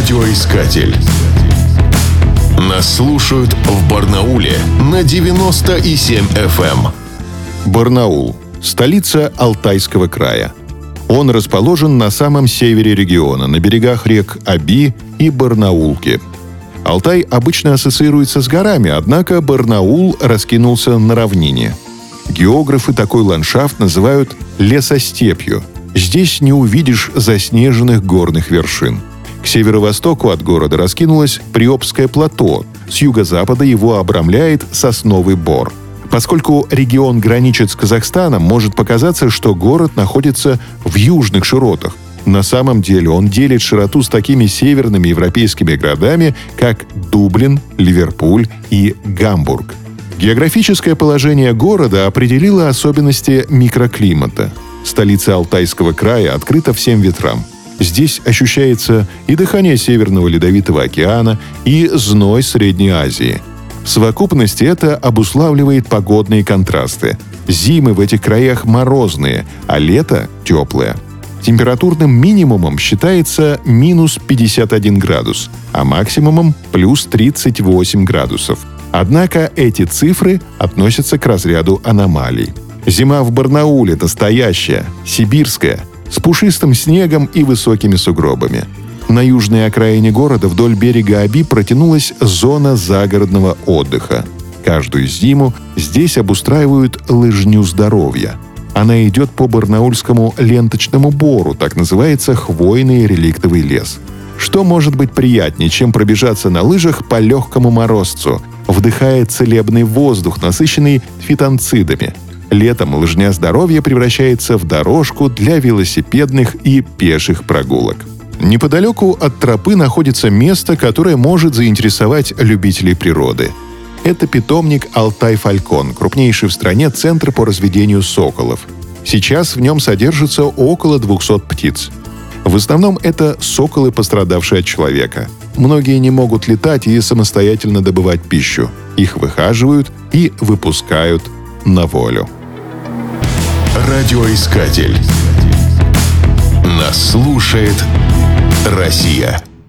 Радиоискатель. Нас слушают в Барнауле на 97 FM. Эм. Барнаул – столица Алтайского края. Он расположен на самом севере региона, на берегах рек Аби и Барнаулки. Алтай обычно ассоциируется с горами, однако Барнаул раскинулся на равнине. Географы такой ландшафт называют лесостепью. Здесь не увидишь заснеженных горных вершин – к северо-востоку от города раскинулось Приобское плато. С юго-запада его обрамляет сосновый бор. Поскольку регион граничит с Казахстаном, может показаться, что город находится в южных широтах. На самом деле он делит широту с такими северными европейскими городами, как Дублин, Ливерпуль и Гамбург. Географическое положение города определило особенности микроклимата. Столица Алтайского края открыта всем ветрам – Здесь ощущается и дыхание Северного Ледовитого океана, и зной Средней Азии. В совокупности это обуславливает погодные контрасты. Зимы в этих краях морозные, а лето – теплое. Температурным минимумом считается минус 51 градус, а максимумом – плюс 38 градусов. Однако эти цифры относятся к разряду аномалий. Зима в Барнауле настоящая, сибирская, с пушистым снегом и высокими сугробами. На южной окраине города вдоль берега Аби протянулась зона загородного отдыха. Каждую зиму здесь обустраивают лыжню здоровья. Она идет по Барнаульскому ленточному бору, так называется хвойный реликтовый лес. Что может быть приятнее, чем пробежаться на лыжах по легкому морозцу, вдыхая целебный воздух, насыщенный фитонцидами – Летом лыжня здоровья превращается в дорожку для велосипедных и пеших прогулок. Неподалеку от тропы находится место, которое может заинтересовать любителей природы. Это питомник Алтай-Фалькон, крупнейший в стране центр по разведению соколов. Сейчас в нем содержится около 200 птиц. В основном это соколы, пострадавшие от человека. Многие не могут летать и самостоятельно добывать пищу. Их выхаживают и выпускают на волю. Радиоискатель. Нас слушает Россия.